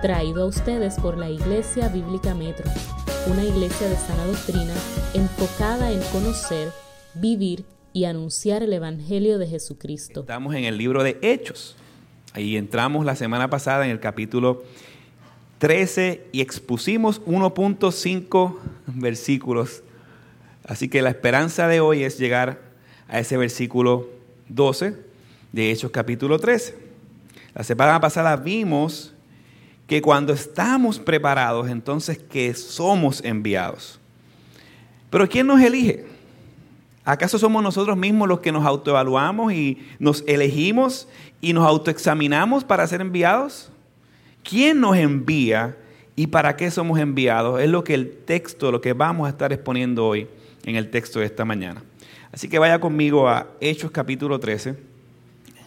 traído a ustedes por la Iglesia Bíblica Metro, una iglesia de sana doctrina enfocada en conocer, vivir y anunciar el Evangelio de Jesucristo. Estamos en el libro de Hechos. Ahí entramos la semana pasada en el capítulo 13 y expusimos 1.5 versículos. Así que la esperanza de hoy es llegar a ese versículo 12 de Hechos capítulo 13. La semana pasada vimos que cuando estamos preparados, entonces que somos enviados. Pero ¿quién nos elige? ¿Acaso somos nosotros mismos los que nos autoevaluamos y nos elegimos y nos autoexaminamos para ser enviados? ¿Quién nos envía y para qué somos enviados? Es lo que el texto, lo que vamos a estar exponiendo hoy en el texto de esta mañana. Así que vaya conmigo a Hechos capítulo 13,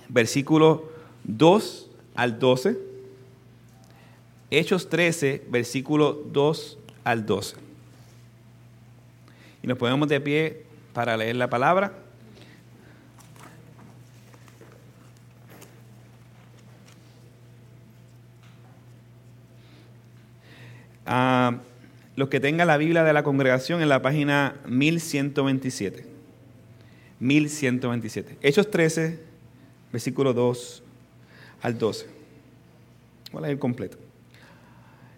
versículo 2 al 12 Hechos 13, versículo 2 al 12. Y nos ponemos de pie para leer la palabra. Ah, los que tengan la Biblia de la congregación en la página 1127. 1127. Hechos 13, versículo 2 al 12. Voy a leer completo.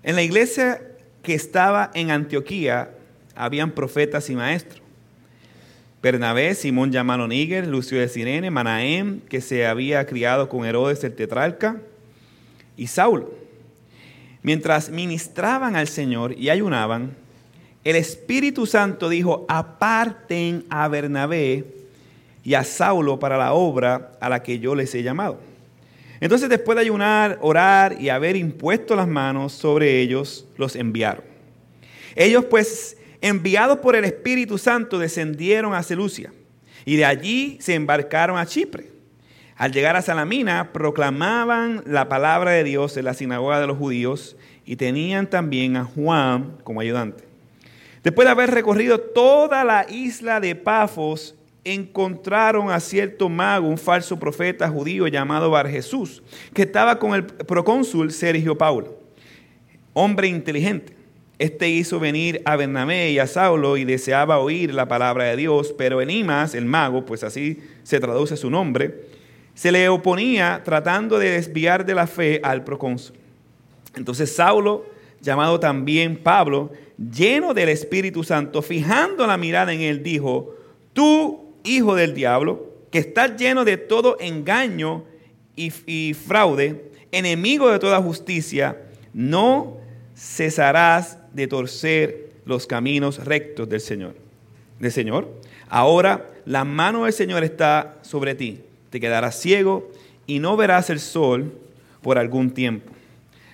En la iglesia que estaba en Antioquía habían profetas y maestros. Bernabé, Simón llamado Níger, Lucio de Sirene, Manahem, que se había criado con Herodes el tetrarca, y Saulo. Mientras ministraban al Señor y ayunaban, el Espíritu Santo dijo, aparten a Bernabé y a Saulo para la obra a la que yo les he llamado. Entonces después de ayunar, orar y haber impuesto las manos sobre ellos, los enviaron. Ellos pues, enviados por el Espíritu Santo, descendieron a Celucia y de allí se embarcaron a Chipre. Al llegar a Salamina, proclamaban la palabra de Dios en la sinagoga de los judíos y tenían también a Juan como ayudante. Después de haber recorrido toda la isla de Pafos encontraron a cierto mago, un falso profeta judío llamado Bar Jesús, que estaba con el procónsul Sergio Paulo, hombre inteligente. Este hizo venir a Bernabé y a Saulo y deseaba oír la palabra de Dios, pero Enimas, el mago, pues así se traduce su nombre, se le oponía tratando de desviar de la fe al procónsul. Entonces Saulo, llamado también Pablo, lleno del Espíritu Santo, fijando la mirada en él, dijo, tú hijo del diablo, que está lleno de todo engaño y, fraude, enemigo de toda justicia, no cesarás de torcer los caminos rectos del Señor. Del Señor. Ahora la mano del Señor está sobre ti. Te quedarás ciego y no verás el sol por algún tiempo.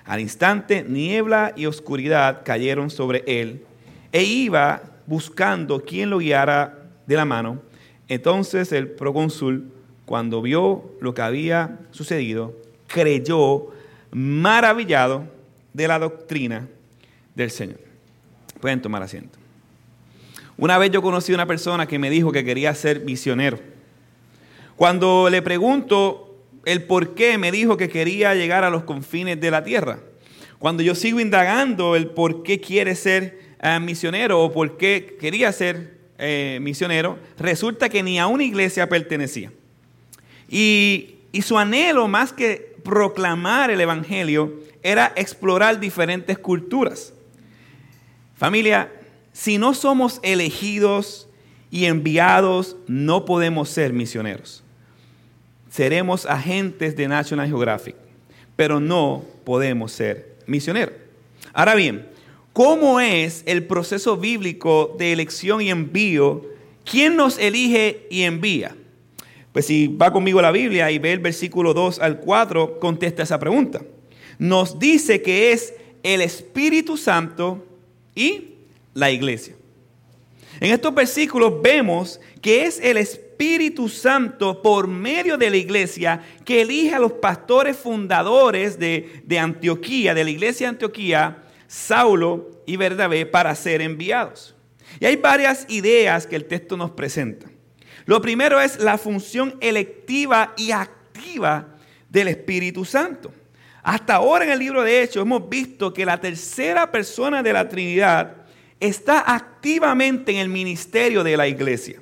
Al instante, niebla y oscuridad cayeron sobre él e iba buscando quien lo guiara de la mano entonces el procónsul, cuando vio lo que había sucedido, creyó maravillado de la doctrina del Señor. Pueden tomar asiento. Una vez yo conocí a una persona que me dijo que quería ser misionero. Cuando le pregunto el por qué, me dijo que quería llegar a los confines de la tierra. Cuando yo sigo indagando el por qué quiere ser eh, misionero o por qué quería ser eh, misionero, resulta que ni a una iglesia pertenecía. Y, y su anhelo, más que proclamar el Evangelio, era explorar diferentes culturas. Familia, si no somos elegidos y enviados, no podemos ser misioneros. Seremos agentes de National Geographic, pero no podemos ser misioneros. Ahora bien, ¿Cómo es el proceso bíblico de elección y envío? ¿Quién nos elige y envía? Pues si va conmigo a la Biblia y ve el versículo 2 al 4, contesta esa pregunta. Nos dice que es el Espíritu Santo y la iglesia. En estos versículos vemos que es el Espíritu Santo por medio de la iglesia que elige a los pastores fundadores de, de Antioquía, de la iglesia de Antioquía, Saulo y Bernabé para ser enviados. Y hay varias ideas que el texto nos presenta. Lo primero es la función electiva y activa del Espíritu Santo. Hasta ahora en el libro de Hechos hemos visto que la tercera persona de la Trinidad está activamente en el ministerio de la iglesia.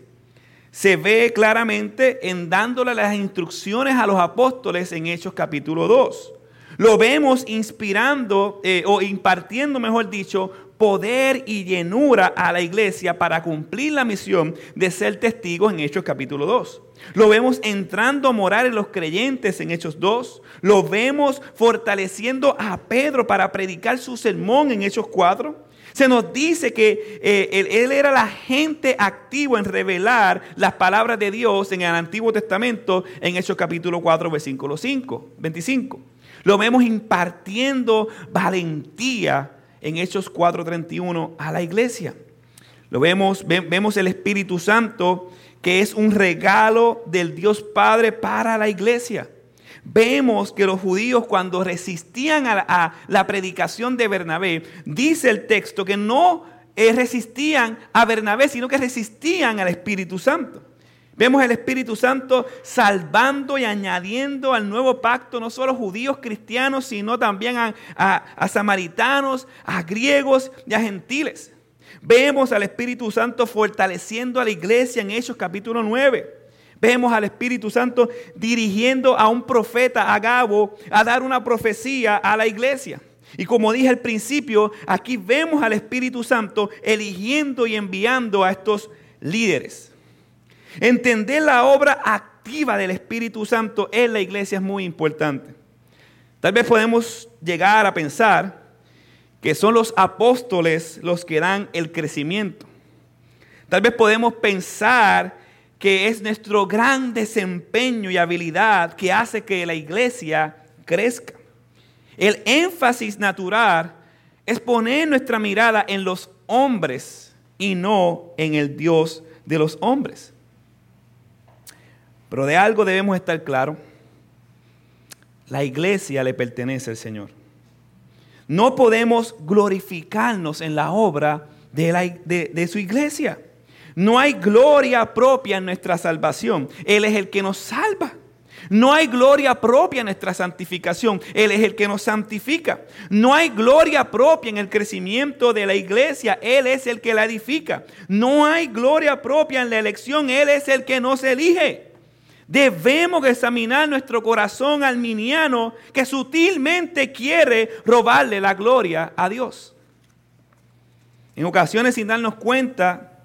Se ve claramente en dándole las instrucciones a los apóstoles en Hechos capítulo 2. Lo vemos inspirando eh, o impartiendo, mejor dicho, poder y llenura a la iglesia para cumplir la misión de ser testigos en Hechos capítulo 2. Lo vemos entrando a morar en los creyentes en Hechos 2. Lo vemos fortaleciendo a Pedro para predicar su sermón en Hechos 4. Se nos dice que eh, él, era la gente activo en revelar las palabras de Dios en el Antiguo Testamento en Hechos capítulo 4, versículo 5, 25. Lo vemos impartiendo valentía en Hechos 4:31 a la iglesia. Lo vemos, vemos el Espíritu Santo que es un regalo del Dios Padre para la iglesia. Vemos que los judíos cuando resistían a, a la predicación de Bernabé, dice el texto que no eh, resistían a Bernabé, sino que resistían al Espíritu Santo. Vemos el Espíritu Santo salvando y añadiendo al nuevo pacto no solo judíos cristianos, sino también a, samaritanos, a griegos y a gentiles. Vemos al Espíritu Santo fortaleciendo a la iglesia en Hechos capítulo 9. Vemos al Espíritu Santo dirigiendo a un profeta, a Gabo, a dar una profecía a la iglesia. Y como dije al principio, aquí vemos al Espíritu Santo eligiendo y enviando a estos líderes. Entender la obra activa del Espíritu Santo en la iglesia es muy importante. Tal vez podemos llegar a pensar que son los apóstoles los que dan el crecimiento. Tal vez podemos pensar que es nuestro gran desempeño y habilidad que hace que la iglesia crezca. El énfasis natural es poner nuestra mirada en los hombres y no en el Dios de los hombres. Pero de algo debemos estar claros. La iglesia le pertenece al Señor. No podemos glorificarnos en la obra de, de, su iglesia. No hay gloria propia en nuestra salvación. Él es el que nos salva. No hay gloria propia en nuestra santificación. Él es el que nos santifica. No hay gloria propia en el crecimiento de la iglesia. Él es el que la edifica. No hay gloria propia en la elección. Él es el que nos elige. Debemos examinar nuestro corazón alminiano que sutilmente quiere robarle la gloria a Dios. En ocasiones sin darnos cuenta,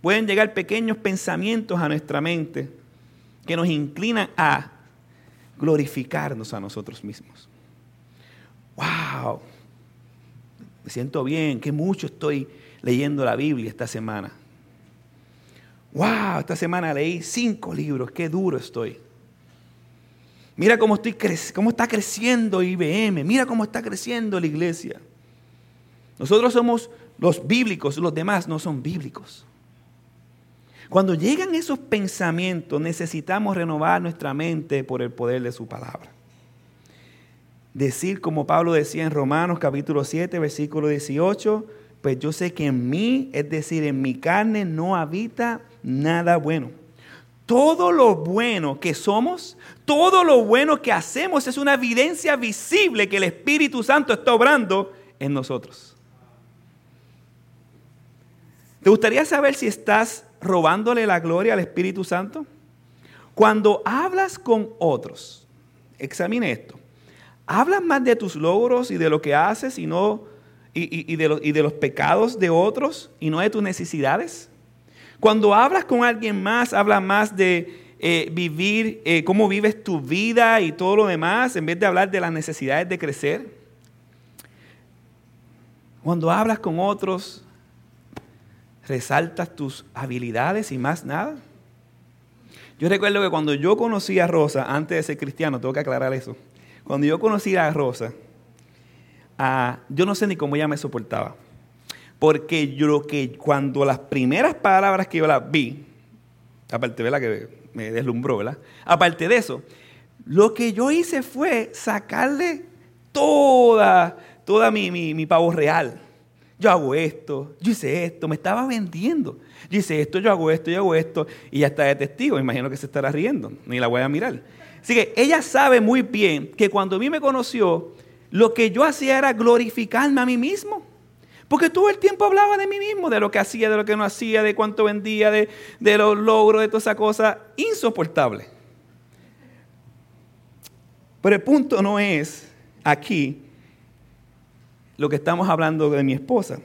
pueden llegar pequeños pensamientos a nuestra mente que nos inclinan a glorificarnos a nosotros mismos. ¡Wow! Me siento bien, que mucho estoy leyendo la Biblia esta semana. Wow, esta semana leí cinco libros, qué duro estoy. Mira cómo, estoy cómo está creciendo IBM, mira cómo está creciendo la iglesia. Nosotros somos los bíblicos, los demás no son bíblicos. Cuando llegan esos pensamientos, necesitamos renovar nuestra mente por el poder de su palabra. Decir como Pablo decía en Romanos capítulo 7, versículo 18, pues yo sé que en mí, es decir, en mi carne no habita nada bueno. Todo lo bueno que somos, todo lo bueno que hacemos es una evidencia visible que el Espíritu Santo está obrando en nosotros. ¿Te gustaría saber si estás robándole la gloria al Espíritu Santo? Cuando hablas con otros, examine esto. ¿Hablas más de tus logros y de lo que haces y no y, de, y de los pecados de otros y no de tus necesidades? Cuando hablas con alguien más, hablas más de eh, vivir, eh, cómo vives tu vida y todo lo demás, en vez de hablar de las necesidades de crecer. Cuando hablas con otros, resaltas tus habilidades y más nada. Yo recuerdo que cuando yo conocí a Rosa, antes de ser cristiano, tengo que aclarar eso. Cuando yo conocí a Rosa, yo no sé ni cómo ella me soportaba. Porque yo que cuando las primeras palabras que yo las vi, aparte de la que me deslumbró, ¿verdad? Aparte de eso, lo que yo hice fue sacarle toda, toda mi, mi, pavo real. Yo hago esto, yo hice esto, me estaba vendiendo. Yo hice esto, yo hago esto, yo hago esto, y ya está de testigo, imagino que se estará riendo, ni la voy a mirar. Así que ella sabe muy bien que cuando a mí me conoció, lo que yo hacía era glorificarme a mí mismo. Porque todo el tiempo hablaba de mí mismo, de lo que hacía, de lo que no hacía, de cuánto vendía, de, los logros, de toda esa cosa insoportable. Pero el punto no es aquí lo que estamos hablando de mi esposa.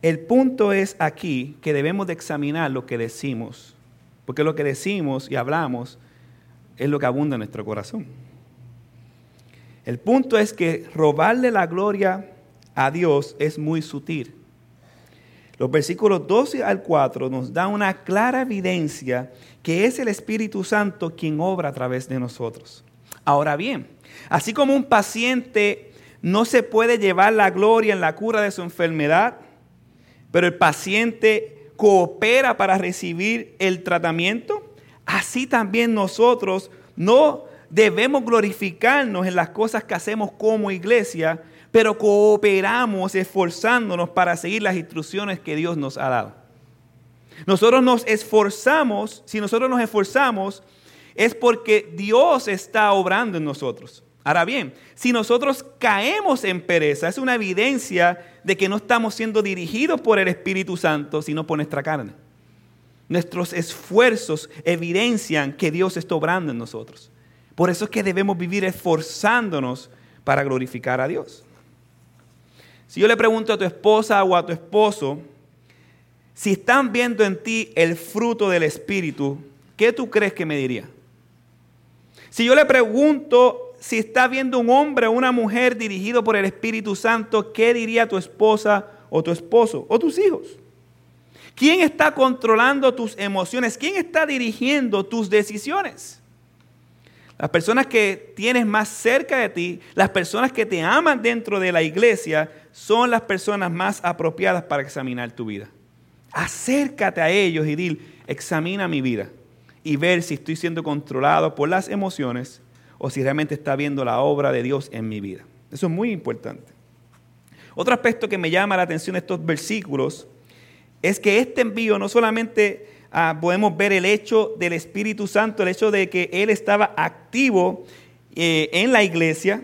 El punto es aquí que debemos de examinar lo que decimos, porque lo que decimos y hablamos es lo que abunda en nuestro corazón. El punto es que robarle la gloria a Dios es muy sutil. Los versículos 12 al 4 nos dan una clara evidencia que es el Espíritu Santo quien obra a través de nosotros. Ahora bien, así como un paciente no se puede llevar la gloria en la cura de su enfermedad, pero el paciente coopera para recibir el tratamiento, así también nosotros no debemos glorificarnos en las cosas que hacemos como iglesia, pero cooperamos esforzándonos para seguir las instrucciones que Dios nos ha dado. Nosotros nos esforzamos, si nosotros nos esforzamos, es porque Dios está obrando en nosotros. Ahora bien, si nosotros caemos en pereza, es una evidencia de que no estamos siendo dirigidos por el Espíritu Santo, sino por nuestra carne. Nuestros esfuerzos evidencian que Dios está obrando en nosotros. Por eso es que debemos vivir esforzándonos para glorificar a Dios. Si yo le pregunto a tu esposa o a tu esposo, si están viendo en ti el fruto del Espíritu, ¿qué tú crees que me diría? Si yo le pregunto si está viendo un hombre o una mujer dirigido por el Espíritu Santo, ¿qué diría tu esposa o tu esposo o tus hijos? ¿Quién está controlando tus emociones? ¿Quién está dirigiendo tus decisiones? Las personas que tienes más cerca de ti, las personas que te aman dentro de la iglesia, son las personas más apropiadas para examinar tu vida. Acércate a ellos y dile, examina mi vida y ver si estoy siendo controlado por las emociones o si realmente está viendo la obra de Dios en mi vida. Eso es muy importante. Otro aspecto que me llama la atención de estos versículos es que este envío no solamente ah, podemos ver el hecho del Espíritu Santo, el hecho de que Él estaba activo eh, en la iglesia.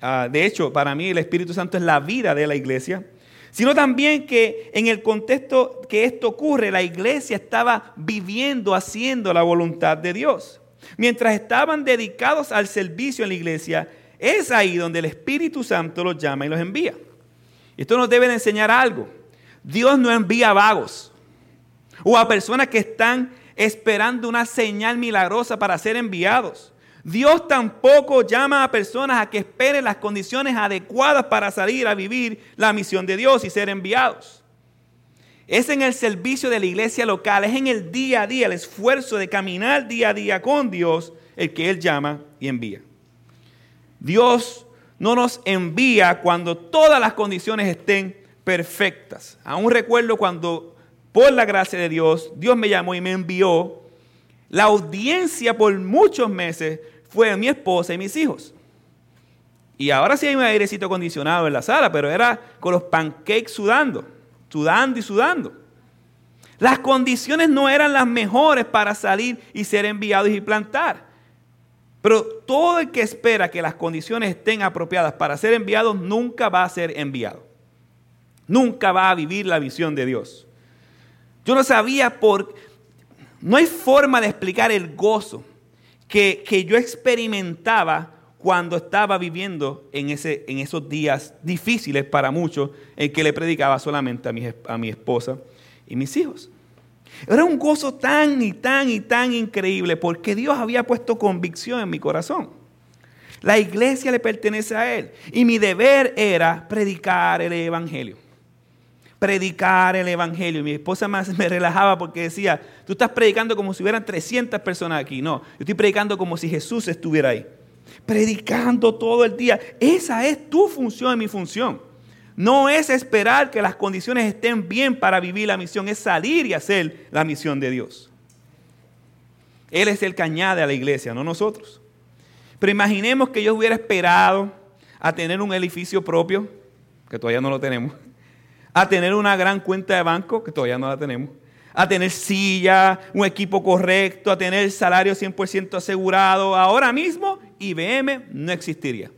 Ah, de hecho, para mí el Espíritu Santo es la vida de la iglesia sino también que en el contexto que esto ocurre, la iglesia estaba viviendo, haciendo la voluntad de Dios. Mientras estaban dedicados al servicio en la iglesia, es ahí donde el Espíritu Santo los llama y los envía. Esto nos debe de enseñar algo. Dios no envía vagos o a personas que están esperando una señal milagrosa para ser enviados. Dios tampoco llama a personas a que esperen las condiciones adecuadas para salir a vivir la misión de Dios y ser enviados. Es en el servicio de la iglesia local, es en el día a día, el esfuerzo de caminar día a día con Dios, el que Él llama y envía. Dios no nos envía cuando todas las condiciones estén perfectas. Aún recuerdo cuando, por la gracia de Dios, Dios me llamó y me envió la audiencia por muchos meses fue mi esposa y mis hijos. Y ahora sí hay un airecito acondicionado en la sala, pero era con los pancakes sudando, sudando y sudando. Las condiciones no eran las mejores para salir y ser enviados y plantar. Pero todo el que espera que las condiciones estén apropiadas para ser enviados nunca va a ser enviado. Nunca va a vivir la visión de Dios. Yo no sabía por, no hay forma de explicar el gozo que, yo experimentaba cuando estaba viviendo en, ese, en esos días difíciles para muchos, en que le predicaba solamente a mi, a mi esposa y mis hijos. Era un gozo tan y tan y tan increíble porque Dios había puesto convicción en mi corazón. La iglesia le pertenece a Él y mi deber era predicar el Evangelio predicar el Evangelio. Mi esposa más me relajaba porque decía, tú estás predicando como si hubieran 300 personas aquí. No, yo estoy predicando como si Jesús estuviera ahí. Predicando todo el día. Esa es tu función y mi función. No es esperar que las condiciones estén bien para vivir la misión, es salir y hacer la misión de Dios. Él es el que añade a la iglesia, no nosotros. Pero imaginemos que yo hubiera esperado a tener un edificio propio, que todavía no lo tenemos a tener una gran cuenta de banco, que todavía no la tenemos, a tener silla, un equipo correcto, a tener salario 100% asegurado. Ahora mismo IBM no existiría.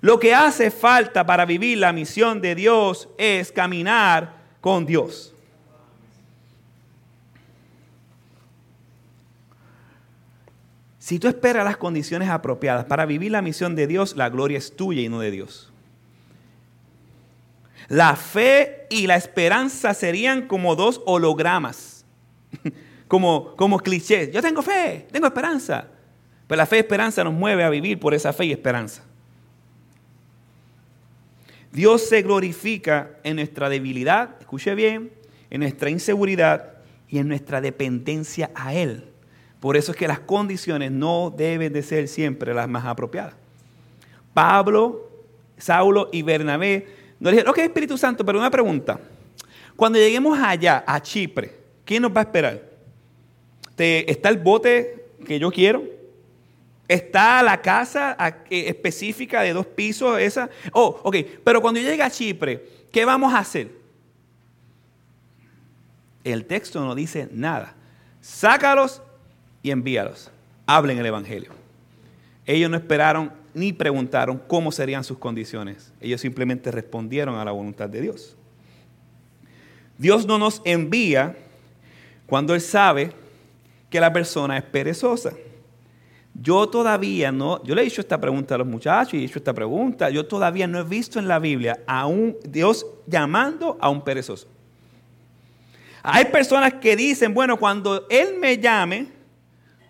Lo que hace falta para vivir la misión de Dios es caminar con Dios. Si tú esperas las condiciones apropiadas para vivir la misión de Dios, la gloria es tuya y no de Dios. La fe y la esperanza serían como dos hologramas, como, como clichés. Yo tengo fe, tengo esperanza. Pero la fe y esperanza nos mueve a vivir por esa fe y esperanza. Dios se glorifica en nuestra debilidad, escuche bien, en nuestra inseguridad y en nuestra dependencia a Él. Por eso es que las condiciones no deben de ser siempre las más apropiadas. Pablo, Saulo y Bernabé nos dijeron, ok Espíritu Santo, pero una pregunta. Cuando lleguemos allá, a Chipre, ¿quién nos va a esperar? ¿Está el bote que yo quiero? ¿Está la casa específica de dos pisos esa? Oh, ok, pero cuando llegue a Chipre, ¿qué vamos a hacer? El texto no dice nada. Sácalos y envíalos. Hablen el Evangelio. Ellos no esperaron ni preguntaron cómo serían sus condiciones. Ellos simplemente respondieron a la voluntad de Dios. Dios no nos envía cuando Él sabe que la persona es perezosa. Yo todavía no, yo le he hecho esta pregunta a los muchachos y he hecho esta pregunta, yo todavía no he visto en la Biblia a un Dios llamando a un perezoso. Hay personas que dicen, bueno, cuando Él me llame,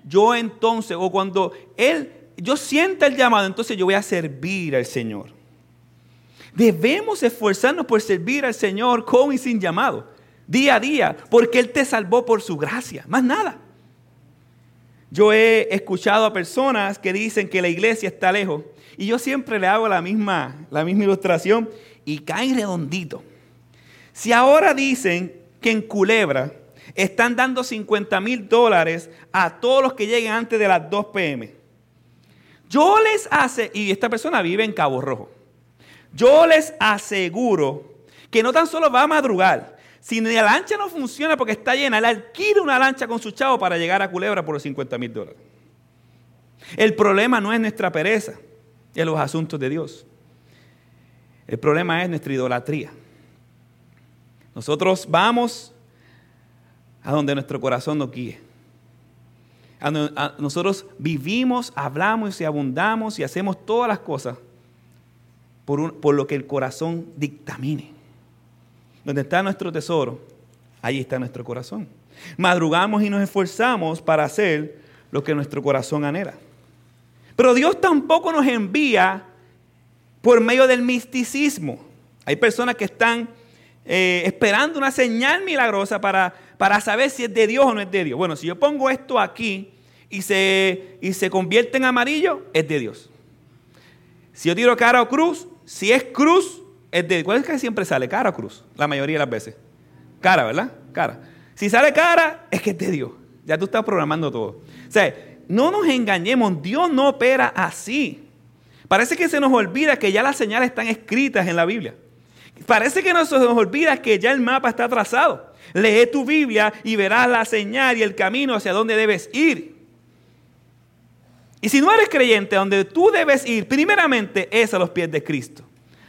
yo entonces, o cuando Él, yo sienta el llamado, entonces yo voy a servir al Señor. Debemos esforzarnos por servir al Señor con y sin llamado, día a día, porque Él te salvó por su gracia, más nada. Yo he escuchado a personas que dicen que la iglesia está lejos y yo siempre le hago la misma, la misma ilustración y caen redondito. Si ahora dicen que en Culebra están dando 50 mil dólares a todos los que lleguen antes de las 2 pm. Yo les hace, y esta persona vive en Cabo Rojo, yo les aseguro que no tan solo va a madrugar, si la lancha no funciona porque está llena, él alquila una lancha con su chavo para llegar a Culebra por los 50 mil dólares. El problema no es nuestra pereza, es los asuntos de Dios. El problema es nuestra idolatría. Nosotros vamos a donde nuestro corazón nos guíe. Nosotros vivimos, hablamos y abundamos y hacemos todas las cosas por, lo que el corazón dictamine. Donde está nuestro tesoro, ahí está nuestro corazón. Madrugamos y nos esforzamos para hacer lo que nuestro corazón anhela. Pero Dios tampoco nos envía por medio del misticismo. Hay personas que están eh, esperando una señal milagrosa para, para saber si es de Dios o no es de Dios. Bueno, si yo pongo esto aquí y se, y se convierte en amarillo, es de Dios. Si yo tiro cara o cruz, si es cruz, es de ¿Cuál es que siempre sale? ¿Cara o cruz? La mayoría de las veces. Cara, ¿verdad? Cara. Si sale cara, es que es de Dios. Ya tú estás programando todo. O sea, no nos engañemos, Dios no opera así. Parece que se nos olvida que ya las señales están escritas en la Biblia. Parece que nos, nos olvida que ya el mapa está trazado. Lee tu Biblia y verás la señal y el camino hacia donde debes ir. Y si no eres creyente, donde tú debes ir, primeramente es a los pies de Cristo,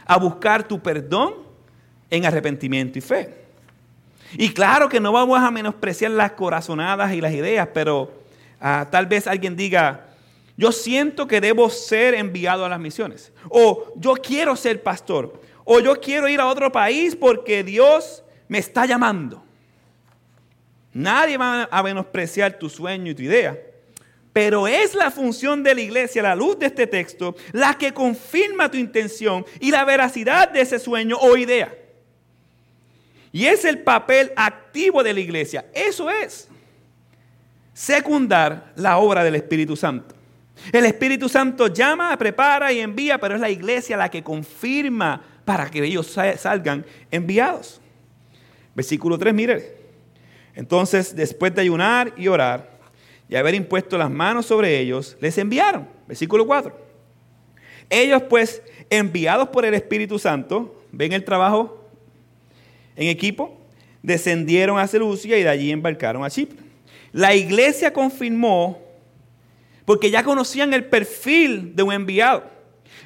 a buscar tu perdón en arrepentimiento y fe. Y claro que no vamos a menospreciar las corazonadas y las ideas, pero ah, tal vez alguien diga, yo siento que debo ser enviado a las misiones, o yo quiero ser pastor, o yo quiero ir a otro país porque Dios me está llamando. Nadie va a menospreciar tu sueño y tu idea. Pero es la función de la iglesia, la luz de este texto, la que confirma tu intención y la veracidad de ese sueño o idea. Y es el papel activo de la iglesia. Eso es secundar la obra del Espíritu Santo. El Espíritu Santo llama, prepara y envía, pero es la iglesia la que confirma para que ellos salgan enviados. Versículo 3, mire. Entonces, después de ayunar y orar y haber impuesto las manos sobre ellos, les enviaron. Versículo 4. Ellos pues, enviados por el Espíritu Santo, ven el trabajo en equipo, descendieron a Seleucia y de allí embarcaron a Chipre. La iglesia confirmó, porque ya conocían el perfil de un enviado.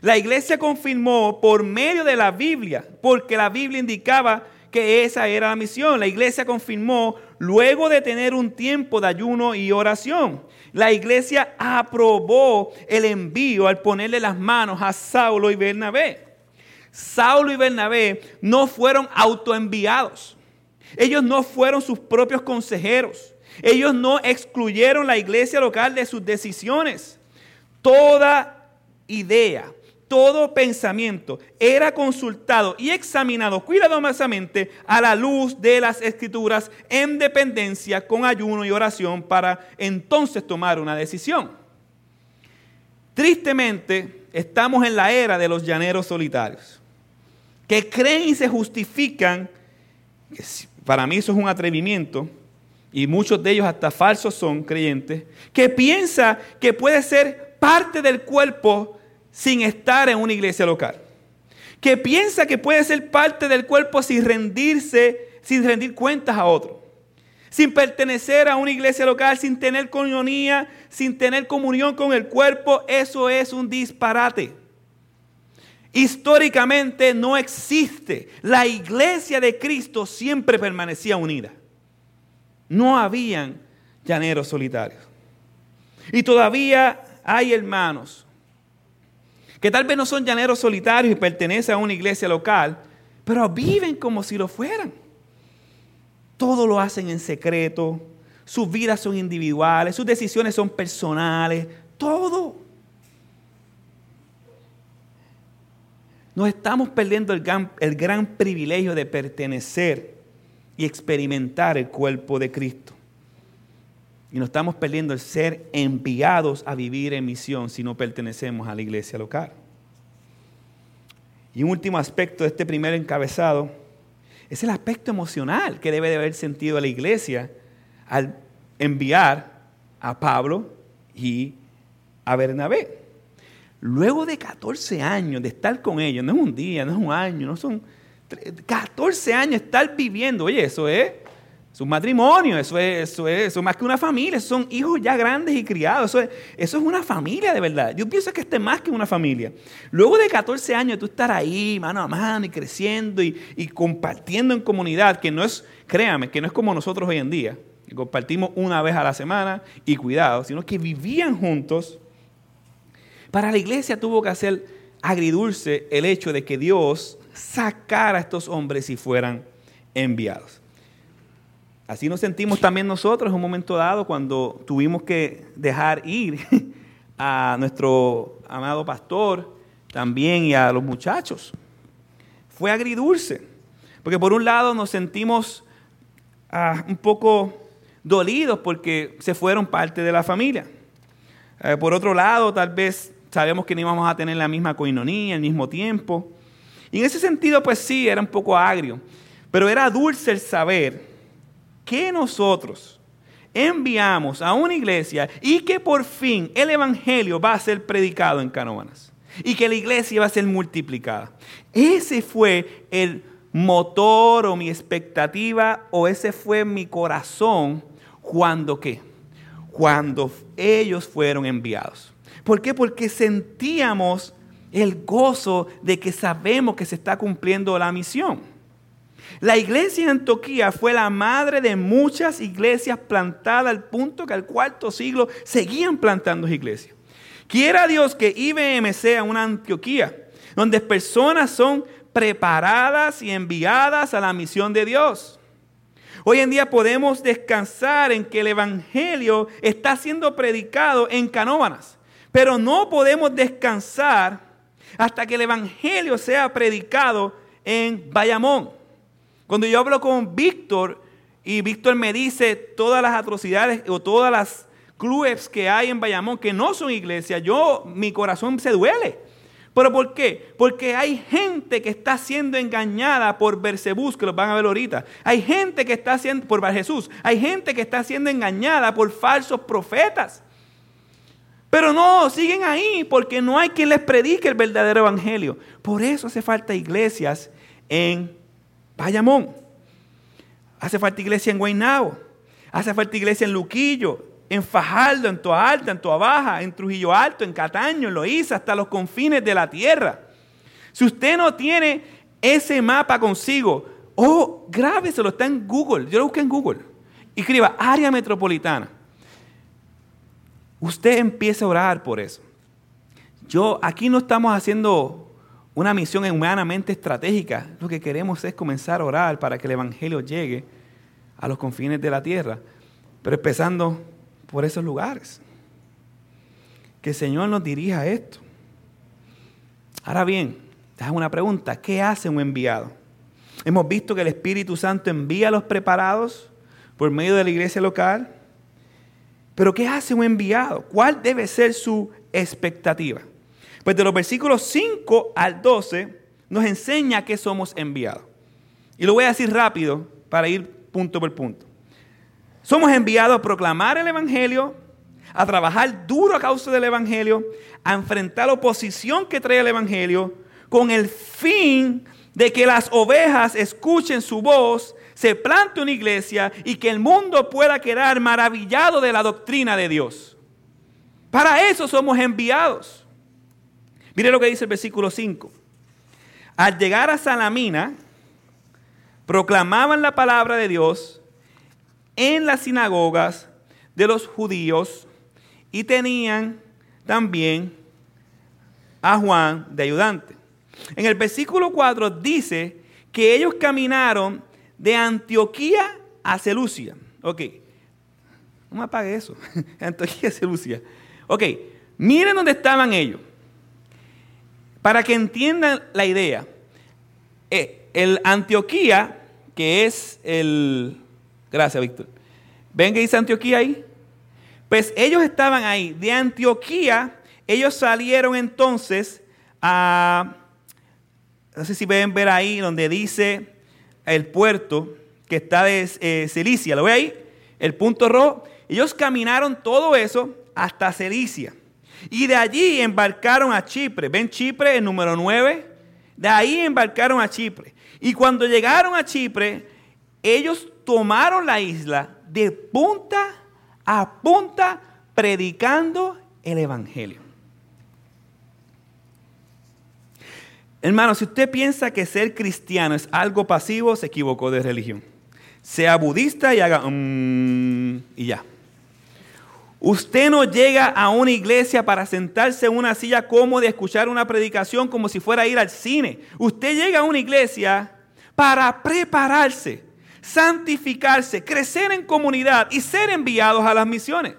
La iglesia confirmó por medio de la Biblia, porque la Biblia indicaba que esa era la misión. La iglesia confirmó luego de tener un tiempo de ayuno y oración. La iglesia aprobó el envío al ponerle las manos a Saulo y Bernabé. Saulo y Bernabé no fueron autoenviados. Ellos no fueron sus propios consejeros. Ellos no excluyeron la iglesia local de sus decisiones. Toda idea, todo pensamiento era consultado y examinado cuidadosamente a la luz de las escrituras en dependencia con ayuno y oración para entonces tomar una decisión. Tristemente, estamos en la era de los llaneros solitarios, que creen y se justifican, para mí eso es un atrevimiento, y muchos de ellos hasta falsos son creyentes, que piensa que puede ser parte del cuerpo sin estar en una iglesia local. Que piensa que puede ser parte del cuerpo sin rendirse, sin rendir cuentas a otro. Sin pertenecer a una iglesia local, sin tener comunión, sin tener comunión con el cuerpo, eso es un disparate. Históricamente no existe. La iglesia de Cristo siempre permanecía unida. No habían llaneros solitarios. Y todavía hay hermanos que tal vez no son llaneros solitarios y pertenecen a una iglesia local, pero viven como si lo fueran. Todo lo hacen en secreto, sus vidas son individuales, sus decisiones son personales, todo. Nos estamos perdiendo el gran, el gran privilegio de pertenecer y experimentar el cuerpo de Cristo. Y nos estamos perdiendo el ser enviados a vivir en misión si no pertenecemos a la iglesia local. Y un último aspecto de este primer encabezado es el aspecto emocional que debe de haber sentido la iglesia al enviar a Pablo y a Bernabé. Luego de 14 años de estar con ellos, no es un día, no es un año, no son 14 años estar viviendo, oye, eso es es un matrimonio, eso es, eso es, más que una familia, son hijos ya grandes y criados, eso es, eso es una familia de verdad. Yo pienso que este es más que una familia. Luego de 14 años tú estar ahí, mano a mano, y creciendo y, y compartiendo en comunidad, que no es, créame, que no es como nosotros hoy en día, que compartimos una vez a la semana y cuidado, sino que vivían juntos. Para la iglesia tuvo que hacer agridulce el hecho de que Dios sacara a estos hombres si fueran enviados. Así nos sentimos también nosotros en un momento dado cuando tuvimos que dejar ir a nuestro amado pastor también y a los muchachos. Fue agridulce, porque por un lado nos sentimos ah, un poco dolidos porque se fueron parte de la familia. Eh, por otro lado, tal vez sabemos que no íbamos a tener la misma coinonía, el mismo tiempo. Y en ese sentido, pues sí, era un poco agrio, pero era dulce el saber que nosotros enviamos a una iglesia y que por fin el Evangelio va a ser predicado en Canóvanas y que la iglesia va a ser multiplicada. Ese fue el motor o mi expectativa o ese fue mi corazón cuando qué? Cuando ellos fueron enviados. ¿Por qué? Porque sentíamos el gozo de que sabemos que se está cumpliendo la misión. La iglesia en Antioquía fue la madre de muchas iglesias plantadas al punto que al cuarto siglo seguían plantando iglesias. Quiera Dios que IBM sea una Antioquía, donde personas son preparadas y enviadas a la misión de Dios. Hoy en día podemos descansar en que el Evangelio está siendo predicado en Canóbanas, pero no podemos descansar hasta que el Evangelio sea predicado en Bayamón. Cuando yo hablo con Víctor y Víctor me dice todas las atrocidades o todas las clubes que hay en Bayamón que no son iglesias, yo, mi corazón se duele. ¿Pero por qué? Porque hay gente que está siendo engañada por Bersebús, que los van a ver ahorita. Hay gente que está siendo, por Jesús, hay gente que está siendo engañada por falsos profetas. Pero no, siguen ahí porque no hay quien les predique el verdadero evangelio. Por eso hace falta iglesias en Bayamón. Hace falta iglesia en Guaynabo. Hace falta iglesia en Luquillo, en Fajardo, en Toa Alta, en Toa Baja, en Trujillo Alto, en Cataño, en Loíza, hasta los confines de la tierra. Si usted no tiene ese mapa consigo, oh, grábeselo, está en Google. Yo lo busqué en Google. Escriba área metropolitana. Usted empieza a orar por eso. Yo, aquí no estamos haciendo una misión humanamente estratégica. Lo que queremos es comenzar a orar para que el Evangelio llegue a los confines de la tierra, pero empezando por esos lugares. Que el Señor nos dirija a esto. Ahora bien, déjame una pregunta. ¿Qué hace un enviado? Hemos visto que el Espíritu Santo envía a los preparados por medio de la iglesia local. Pero ¿qué hace un enviado? ¿Cuál debe ser su expectativa? Pues de los versículos 5 al 12 nos enseña que somos enviados. Y lo voy a decir rápido para ir punto por punto. Somos enviados a proclamar el Evangelio, a trabajar duro a causa del Evangelio, a enfrentar la oposición que trae el Evangelio, con el fin de que las ovejas escuchen su voz, se plante una iglesia y que el mundo pueda quedar maravillado de la doctrina de Dios. Para eso somos enviados. Mire lo que dice el versículo 5. Al llegar a Salamina, proclamaban la palabra de Dios en las sinagogas de los judíos y tenían también a Juan de ayudante. En el versículo 4 dice que ellos caminaron de Antioquía a Celucia. Ok, no me apague eso. Antioquía a Celucia. Ok, miren dónde estaban ellos. Para que entiendan la idea, eh, el Antioquía, que es el... Gracias, Víctor. ¿Ven que dice Antioquía ahí? Pues ellos estaban ahí. De Antioquía, ellos salieron entonces a... No sé si pueden ver ahí donde dice el puerto que está de eh, Cilicia. ¿Lo ve ahí? El punto rojo. Ellos caminaron todo eso hasta Cilicia. Y de allí embarcaron a Chipre. ¿Ven Chipre, el número 9? De ahí embarcaron a Chipre. Y cuando llegaron a Chipre, ellos tomaron la isla de punta a punta predicando el Evangelio. Hermano, si usted piensa que ser cristiano es algo pasivo, se equivocó de religión. Sea budista y haga um, y ya. Usted no llega a una iglesia para sentarse en una silla cómoda y escuchar una predicación como si fuera a ir al cine. Usted llega a una iglesia para prepararse, santificarse, crecer en comunidad y ser enviados a las misiones.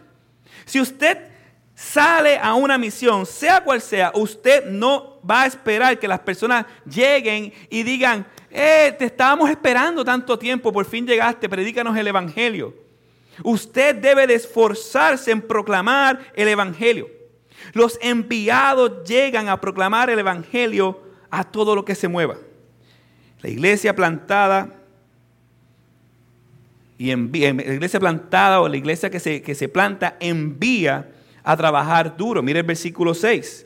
Si usted sale a una misión, sea cual sea, usted no va a esperar que las personas lleguen y digan, eh, te estábamos esperando tanto tiempo, por fin llegaste, predícanos el Evangelio. Usted debe de esforzarse en proclamar el Evangelio. Los enviados llegan a proclamar el Evangelio a todo lo que se mueva. La iglesia plantada y envía, la iglesia plantada o la iglesia que se, que se planta envía a trabajar duro. Mire el versículo 6.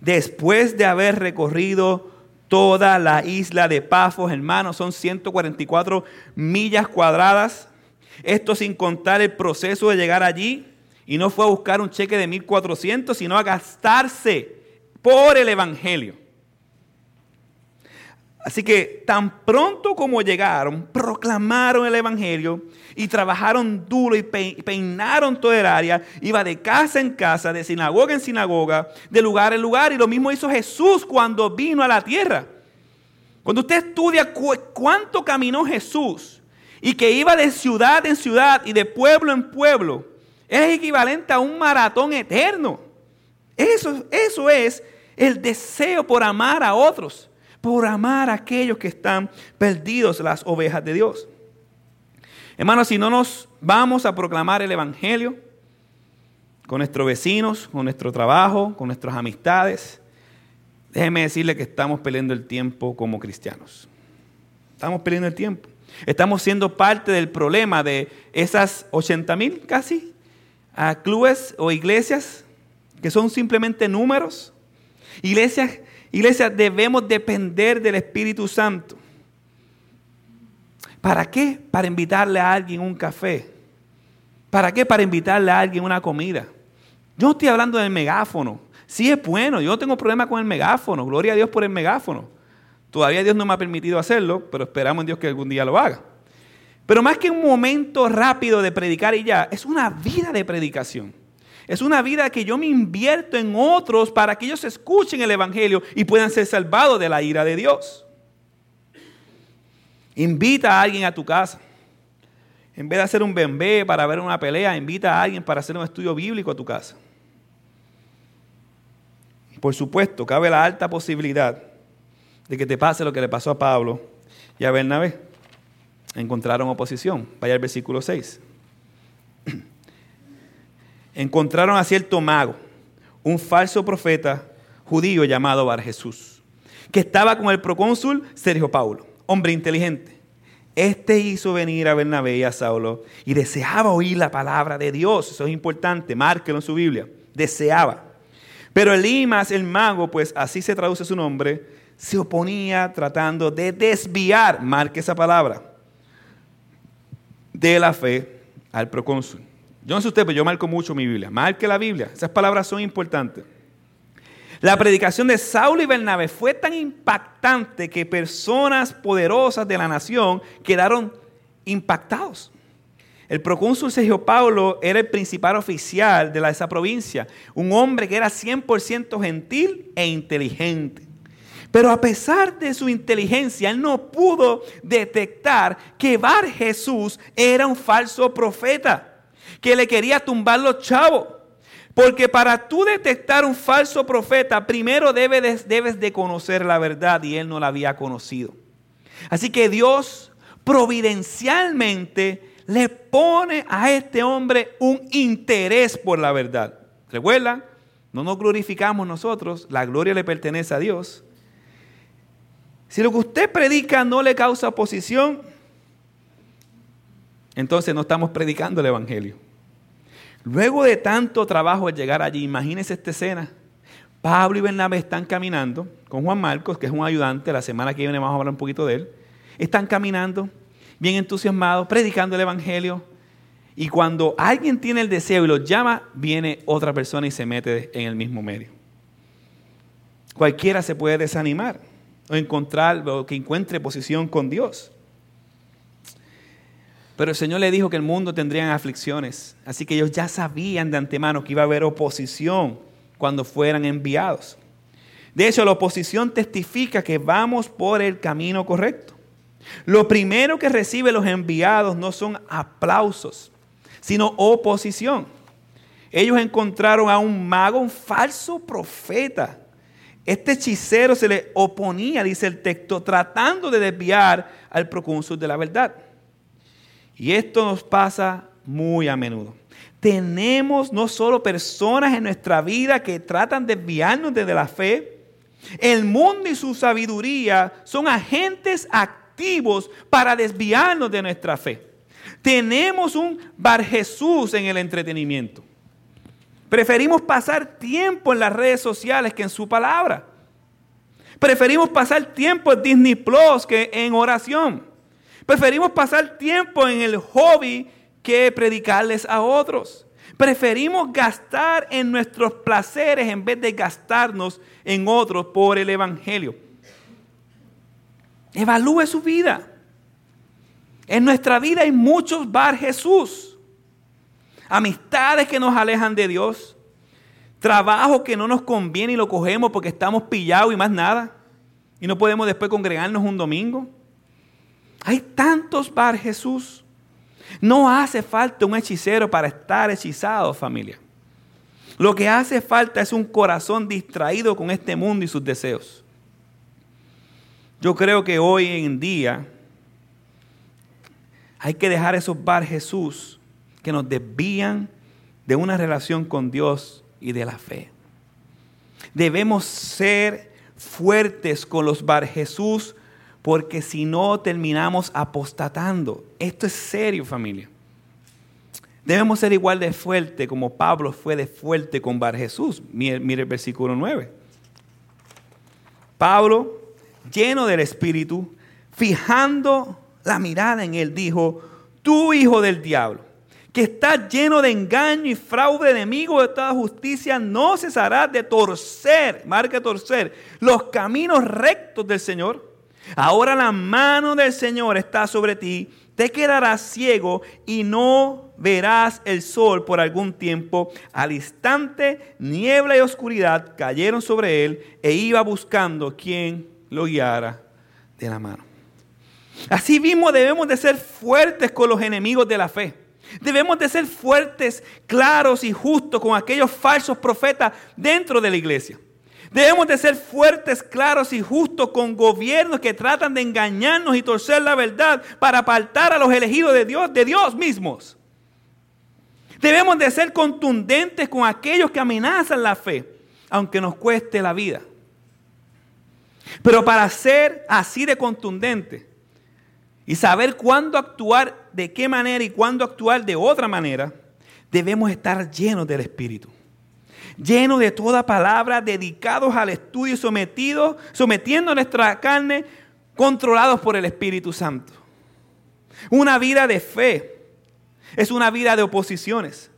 Después de haber recorrido toda la isla de Pafos, hermanos, son 144 millas cuadradas. Esto sin contar el proceso de llegar allí. Y no fue a buscar un cheque de 1.400, sino a gastarse por el Evangelio. Así que tan pronto como llegaron, proclamaron el Evangelio y trabajaron duro y peinaron toda el área. Iba de casa en casa, de sinagoga en sinagoga, de lugar en lugar. Y lo mismo hizo Jesús cuando vino a la tierra. Cuando usted estudia cuánto caminó Jesús, y que iba de ciudad en ciudad y de pueblo en pueblo, es equivalente a un maratón eterno. Eso, eso es el deseo por amar a otros, por amar a aquellos que están perdidos, las ovejas de Dios. Hermanos, si no nos vamos a proclamar el Evangelio con nuestros vecinos, con nuestro trabajo, con nuestras amistades, déjeme decirle que estamos perdiendo el tiempo como cristianos. Estamos perdiendo el tiempo. Estamos siendo parte del problema de esas 80 mil casi a clubes o iglesias que son simplemente números. Iglesias, iglesias debemos depender del Espíritu Santo. ¿Para qué? Para invitarle a alguien un café. ¿Para qué? Para invitarle a alguien una comida. Yo estoy hablando del megáfono. Sí es bueno, yo no tengo problema con el megáfono. Gloria a Dios por el megáfono. Todavía Dios no me ha permitido hacerlo, pero esperamos en Dios que algún día lo haga. Pero más que un momento rápido de predicar y ya, es una vida de predicación. Es una vida que yo me invierto en otros para que ellos escuchen el Evangelio y puedan ser salvados de la ira de Dios. Invita a alguien a tu casa. En vez de hacer un bembé para ver una pelea, invita a alguien para hacer un estudio bíblico a tu casa. Por supuesto, cabe la alta posibilidad de que te pase lo que le pasó a Pablo y a Bernabé. Encontraron oposición. Vaya al versículo 6. Encontraron a cierto mago, un falso profeta judío llamado Bar Jesús, que estaba con el procónsul Sergio Paulo, hombre inteligente. Este hizo venir a Bernabé y a Saulo y deseaba oír la palabra de Dios. Eso es importante, márquelo en su Biblia. Deseaba. Pero Elimas, el mago, pues así se traduce su nombre, se oponía tratando de desviar, marque esa palabra, de la fe al procónsul. Yo no sé usted, pero yo marco mucho mi Biblia. Marque la Biblia. Esas palabras son importantes. La predicación de Saulo y Bernabé fue tan impactante que personas poderosas de la nación quedaron impactados. El procónsul Sergio Paulo era el principal oficial de esa provincia, un hombre que era 100% gentil e inteligente. Pero a pesar de su inteligencia, él no pudo detectar que Bar Jesús era un falso profeta, que le quería tumbar los chavos. Porque para tú detectar un falso profeta, primero debes, de conocer la verdad y él no la había conocido. Así que Dios providencialmente le pone a este hombre un interés por la verdad. Recuerda, no nos glorificamos nosotros, la gloria le pertenece a Dios. Si lo que usted predica no le causa oposición, entonces no estamos predicando el Evangelio. Luego de tanto trabajo al llegar allí, imagínese esta escena. Pablo y Bernabé están caminando con Juan Marcos, que es un ayudante, la semana que viene vamos a hablar un poquito de él. Están caminando, bien entusiasmados, predicando el Evangelio. Y cuando alguien tiene el deseo y los llama, viene otra persona y se mete en el mismo medio. Cualquiera se puede desanimar o encontrar o que encuentre posición con Dios. Pero el Señor le dijo que el mundo tendría aflicciones, así que ellos ya sabían de antemano que iba a haber oposición cuando fueran enviados. De hecho, la oposición testifica que vamos por el camino correcto. Lo primero que reciben los enviados no son aplausos, sino oposición. Ellos encontraron a un mago, un falso profeta, este hechicero se le oponía, dice el texto, tratando de desviar al procónsul de la verdad. Y esto nos pasa muy a menudo. Tenemos no solo personas en nuestra vida que tratan de desviarnos desde la fe, el mundo y su sabiduría son agentes activos para desviarnos de nuestra fe. Tenemos un Bar Jesús en el entretenimiento. Preferimos pasar tiempo en las redes sociales que en su palabra. Preferimos pasar tiempo en Disney Plus que en oración. Preferimos pasar tiempo en el hobby que predicarles a otros. Preferimos gastar en nuestros placeres en vez de gastarnos en otros por el Evangelio. Evalúe su vida. En nuestra vida hay muchos bar Jesús amistades que nos alejan de Dios, trabajo que no nos conviene y lo cogemos porque estamos pillados y más nada, y no podemos después congregarnos un domingo. Hay tantos bar Jesús. No hace falta un hechicero para estar hechizado, familia. Lo que hace falta es un corazón distraído con este mundo y sus deseos. Yo creo que hoy en día hay que dejar esos bar Jesús nos desvían de una relación con Dios y de la fe. Debemos ser fuertes con los bar Jesús porque si no terminamos apostatando. Esto es serio familia. Debemos ser igual de fuerte como Pablo fue de fuerte con Bar Jesús. Mire, mire, el versículo 9. Pablo, lleno del Espíritu, fijando la mirada en él, dijo, tú hijo del diablo, que estás lleno de engaño y fraude, enemigo de toda justicia, no cesarás de torcer, marca torcer, los caminos rectos del Señor. Ahora la mano del Señor está sobre ti, te quedarás ciego y no verás el sol por algún tiempo. Al instante, niebla y oscuridad cayeron sobre él e iba buscando quien lo guiara de la mano. Así mismo debemos de ser fuertes con los enemigos de la fe. Debemos de ser fuertes, claros y justos con aquellos falsos profetas dentro de la iglesia. Debemos de ser fuertes, claros y justos con gobiernos que tratan de engañarnos y torcer la verdad para apartar a los elegidos de Dios, de Dios mismos. Debemos de ser contundentes con aquellos que amenazan la fe, aunque nos cueste la vida. Pero para ser así de contundente y saber cuándo actuar, de qué manera y cuándo actuar de otra manera, debemos estar llenos del Espíritu llenos de toda palabra, dedicados al estudio sometidos, sometiendo nuestra carne, controlados por el Espíritu Santo. Una vida de fe es una vida de oposiciones.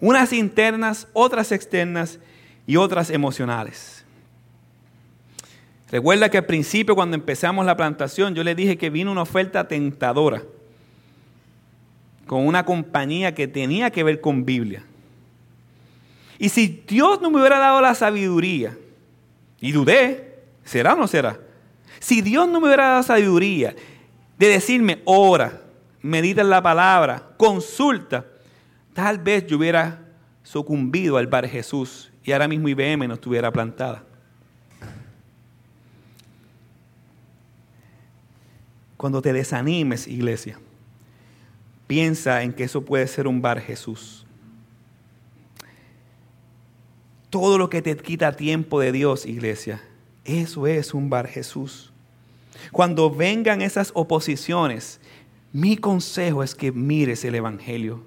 Unas internas, otras externas y otras emocionales. Recuerda que al principio cuando empezamos la plantación yo les dije que vino una oferta tentadora con una compañía que tenía que ver con Biblia. Y si Dios no me hubiera dado la sabiduría, y dudé, ¿será o no será? Si Dios no me hubiera dado la sabiduría de decirme, ora, medita en la palabra, consulta, tal vez yo hubiera sucumbido al Bar Jesús y ahora mismo IBM no estuviera plantada. Cuando te desanimes, iglesia, piensa en que eso puede ser un Bar Jesús. Todo lo que te quita tiempo de Dios, iglesia, eso es un bar Jesús. Cuando vengan esas oposiciones, mi consejo es que mires el Evangelio.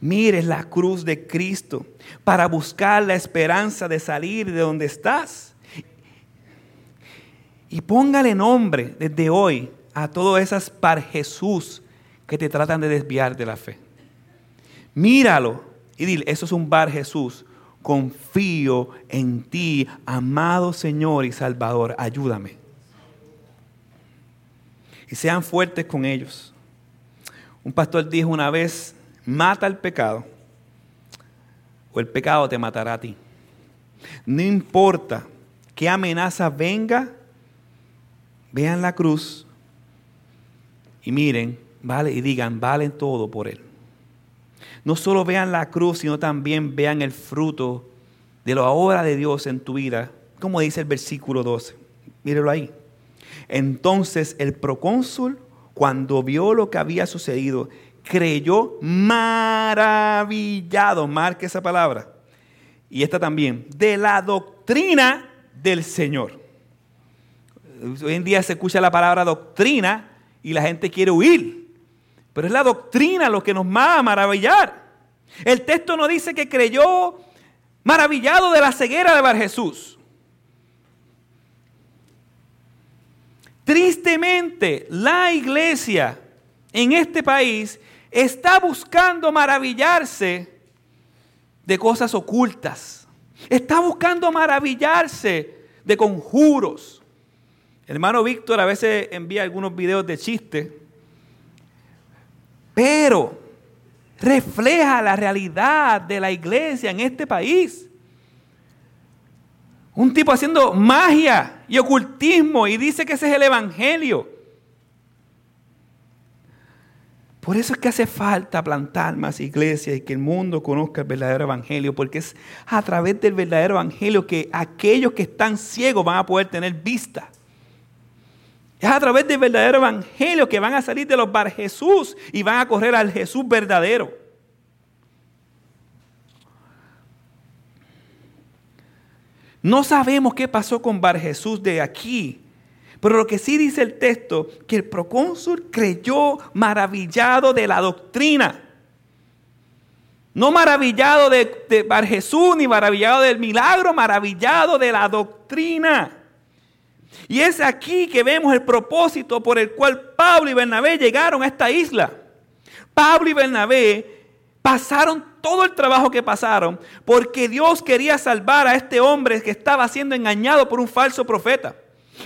Mires la cruz de Cristo para buscar la esperanza de salir de donde estás. Y póngale nombre desde hoy a todas esas par Jesús que te tratan de desviar de la fe. Míralo y dile, eso es un bar Jesús confío en ti, amado Señor y Salvador, ayúdame. Y sean fuertes con ellos. Un pastor dijo una vez, mata el pecado o el pecado te matará a ti. No importa qué amenaza venga, vean la cruz y miren, vale, y digan, valen todo por él no solo vean la cruz, sino también vean el fruto de la obra de Dios en tu vida, como dice el versículo 12. Mírelo ahí. Entonces el procónsul, cuando vio lo que había sucedido, creyó maravillado, marque esa palabra, y esta también, de la doctrina del Señor. Hoy en día se escucha la palabra doctrina y la gente quiere huir. Pero es la doctrina lo que nos va a maravillar. El texto no dice que creyó maravillado de la ceguera de Bar Jesús. Tristemente, la iglesia en este país está buscando maravillarse de cosas ocultas. Está buscando maravillarse de conjuros. Hermano Víctor a veces envía algunos videos de chiste pero refleja la realidad de la iglesia en este país. Un tipo haciendo magia y ocultismo y dice que ese es el Evangelio. Por eso es que hace falta plantar más iglesias y que el mundo conozca el verdadero Evangelio, porque es a través del verdadero Evangelio que aquellos que están ciegos van a poder tener vista. Es a través del verdadero evangelio que van a salir de los bar Jesús y van a correr al Jesús verdadero. No sabemos qué pasó con Bar Jesús de aquí, pero lo que sí dice el texto, que el procónsul creyó maravillado de la doctrina. No maravillado de, de Bar Jesús, ni maravillado del milagro, maravillado de la doctrina. Y es aquí que vemos el propósito por el cual Pablo y Bernabé llegaron a esta isla. Pablo y Bernabé pasaron todo el trabajo que pasaron porque Dios quería salvar a este hombre que estaba siendo engañado por un falso profeta.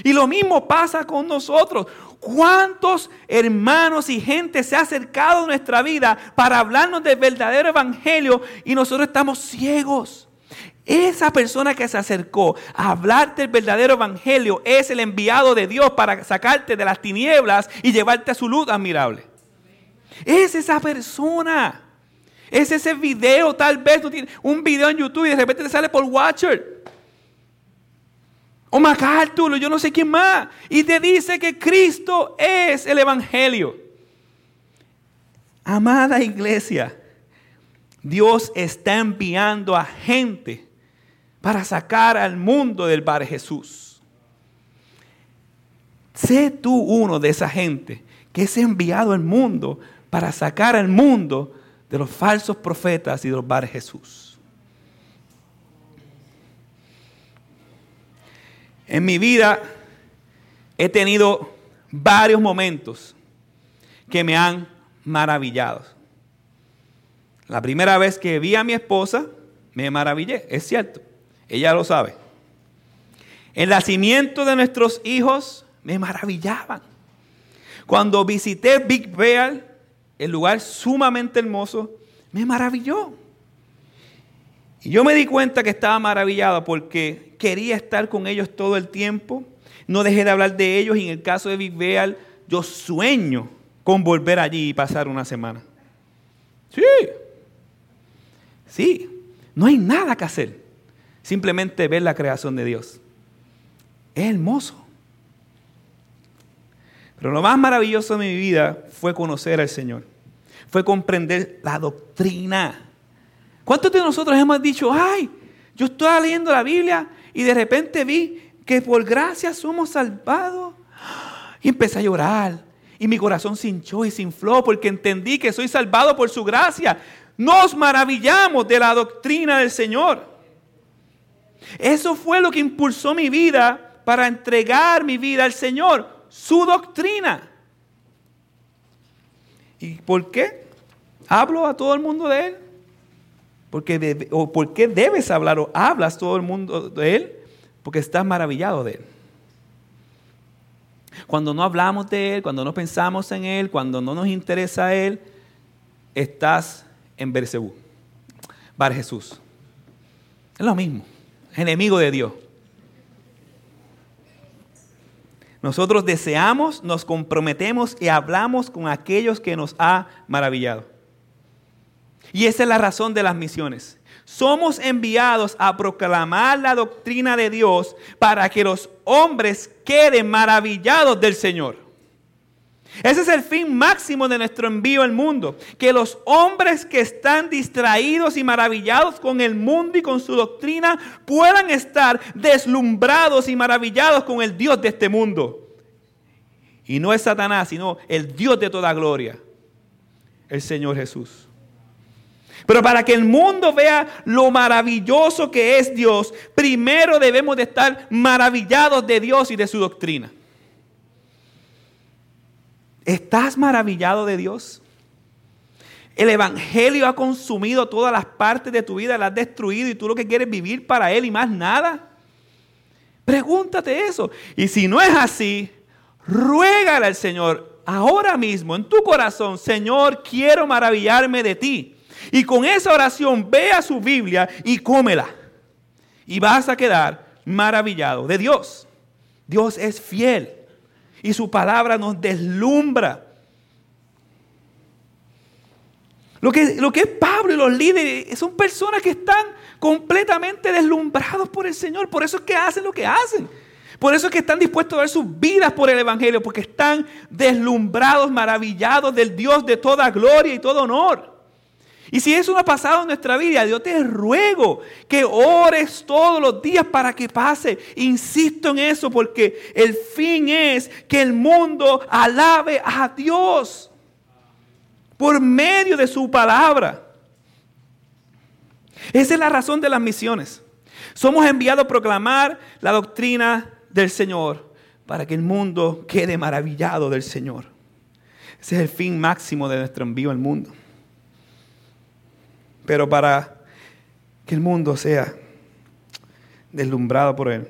Y lo mismo pasa con nosotros. ¿Cuántos hermanos y gente se ha acercado a nuestra vida para hablarnos del verdadero evangelio y nosotros estamos ciegos? Esa persona que se acercó a hablarte del verdadero evangelio es el enviado de Dios para sacarte de las tinieblas y llevarte a su luz admirable. Es esa persona. Es ese video, tal vez tú tienes un video en YouTube y de repente te sale por Watcher o MacArthur, yo no sé quién más. Y te dice que Cristo es el Evangelio. Amada iglesia, Dios está enviando a gente para sacar al mundo del bar Jesús. Sé tú uno de esa gente que es enviado al mundo para sacar al mundo de los falsos profetas y de los bar Jesús. En mi vida he tenido varios momentos que me han maravillado. La primera vez que vi a mi esposa, me maravillé, es cierto, ella lo sabe. El nacimiento de nuestros hijos me maravillaban. Cuando visité Big Bear, el lugar sumamente hermoso, me maravilló. Y yo me di cuenta que estaba maravillado porque quería estar con ellos todo el tiempo. No dejé de hablar de ellos y en el caso de Big Bear, yo sueño con volver allí y pasar una semana. Sí, sí, no hay nada que hacer. Simplemente ver la creación de Dios. Es hermoso. Pero lo más maravilloso de mi vida fue conocer al Señor. Fue comprender la doctrina ¿Cuántos de nosotros hemos dicho, ay, yo estaba leyendo la Biblia y de repente vi que por gracia somos salvados? Y empecé a llorar. Y mi corazón se hinchó y se infló porque entendí que soy salvado por su gracia. Nos maravillamos de la doctrina del Señor. Eso fue lo que impulsó mi vida para entregar mi vida al Señor, su doctrina. ¿Y por qué? Hablo a todo el mundo de Él. Porque o ¿Por qué debes hablar o hablas todo el mundo de Él? Porque estás maravillado de Él. Cuando no hablamos de Él, cuando no pensamos en Él, cuando no nos interesa Él, estás en Bersebú. Bar Jesús. Es lo mismo. Enemigo de Dios. Nosotros deseamos, nos comprometemos y hablamos con aquellos que nos ha maravillado. Y esa es la razón de las misiones. Somos enviados a proclamar la doctrina de Dios para que los hombres queden maravillados del Señor. Ese es el fin máximo de nuestro envío al mundo. Que los hombres que están distraídos y maravillados con el mundo y con su doctrina puedan estar deslumbrados y maravillados con el Dios de este mundo. Y no es Satanás, sino el Dios de toda gloria, el Señor Jesús. Pero para que el mundo vea lo maravilloso que es Dios, primero debemos de estar maravillados de Dios y de su doctrina. ¿Estás maravillado de Dios? El Evangelio ha consumido todas las partes de tu vida, las ha destruido y tú lo que quieres vivir para Él y más nada. Pregúntate eso. Y si no es así, ruégale al Señor ahora mismo en tu corazón, Señor, quiero maravillarme de ti. Y con esa oración ve a su Biblia y cómela. Y vas a quedar maravillado de Dios. Dios es fiel y su palabra nos deslumbra. Lo que, lo que es Pablo y los líderes son personas que están completamente deslumbrados por el Señor. Por eso es que hacen lo que hacen. Por eso es que están dispuestos a dar sus vidas por el Evangelio, porque están deslumbrados, maravillados del Dios de toda gloria y todo honor. Y si eso no ha pasado en nuestra vida, yo te ruego que ores todos los días para que pase. Insisto en eso porque el fin es que el mundo alabe a Dios por medio de su palabra. Esa es la razón de las misiones. Somos enviados a proclamar la doctrina del Señor para que el mundo quede maravillado del Señor. Ese es el fin máximo de nuestro envío al mundo. Pero para que el mundo sea deslumbrado por Él,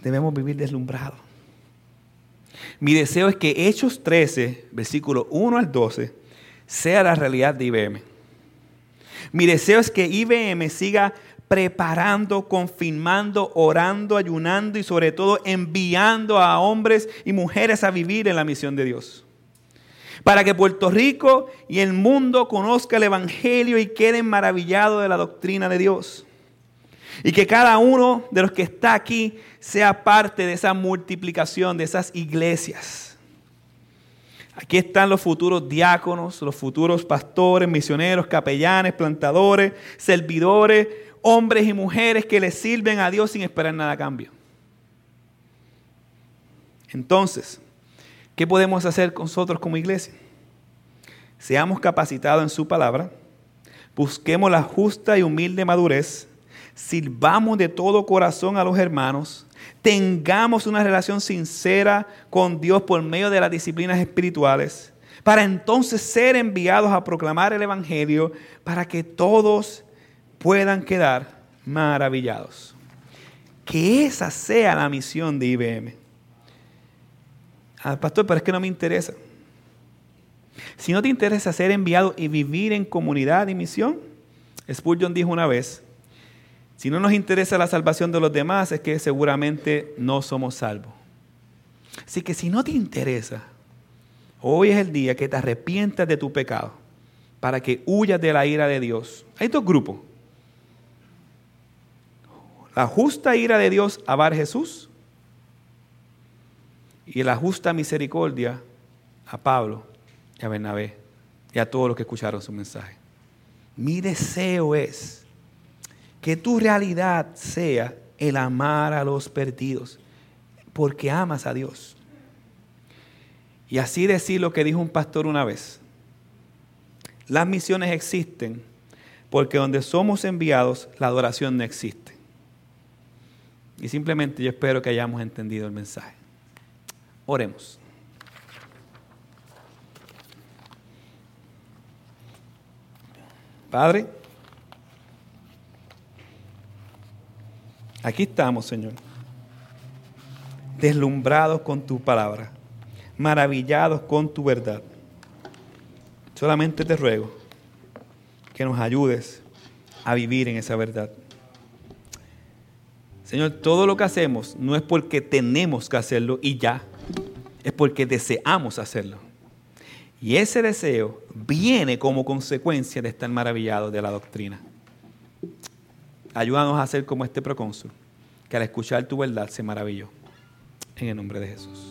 debemos vivir deslumbrados. Mi deseo es que Hechos 13, versículo 1 al 12, sea la realidad de IBM. Mi deseo es que IBM siga preparando, confirmando, orando, ayunando y sobre todo enviando a hombres y mujeres a vivir en la misión de Dios. Para que Puerto Rico y el mundo conozca el Evangelio y queden maravillados de la doctrina de Dios. Y que cada uno de los que está aquí sea parte de esa multiplicación, de esas iglesias. Aquí están los futuros diáconos, los futuros pastores, misioneros, capellanes, plantadores, servidores, hombres y mujeres que le sirven a Dios sin esperar nada a cambio. Entonces, ¿qué podemos hacer nosotros como iglesia? Seamos capacitados en su palabra, busquemos la justa y humilde madurez, sirvamos de todo corazón a los hermanos, tengamos una relación sincera con Dios por medio de las disciplinas espirituales, para entonces ser enviados a proclamar el Evangelio, para que todos puedan quedar maravillados. Que esa sea la misión de IBM. Ah, pastor, pero es que no me interesa. Si no te interesa ser enviado y vivir en comunidad y misión, Spurgeon dijo una vez, si no nos interesa la salvación de los demás es que seguramente no somos salvos. Así que si no te interesa, hoy es el día que te arrepientas de tu pecado para que huyas de la ira de Dios. Hay dos grupos la justa ira de Dios a Bar Jesús y la justa misericordia a Pablo y a Bernabé y a todos los que escucharon su mensaje. Mi deseo es que tu realidad sea el amar a los perdidos, porque amas a Dios. Y así decir lo que dijo un pastor una vez. Las misiones existen porque donde somos enviados, la adoración no existe. Y simplemente yo espero que hayamos entendido el mensaje. Oremos. Padre, aquí estamos, Señor, deslumbrados con tu palabra, maravillados con tu verdad. Solamente te ruego que nos ayudes a vivir en esa verdad. Señor, todo lo que hacemos no es porque tenemos que hacerlo y ya, es porque deseamos hacerlo. Y ese deseo viene como consecuencia de estar maravillados de la doctrina. Ayúdanos a hacer como este procónsul, que al escuchar tu verdad se maravilló. En el nombre de Jesús.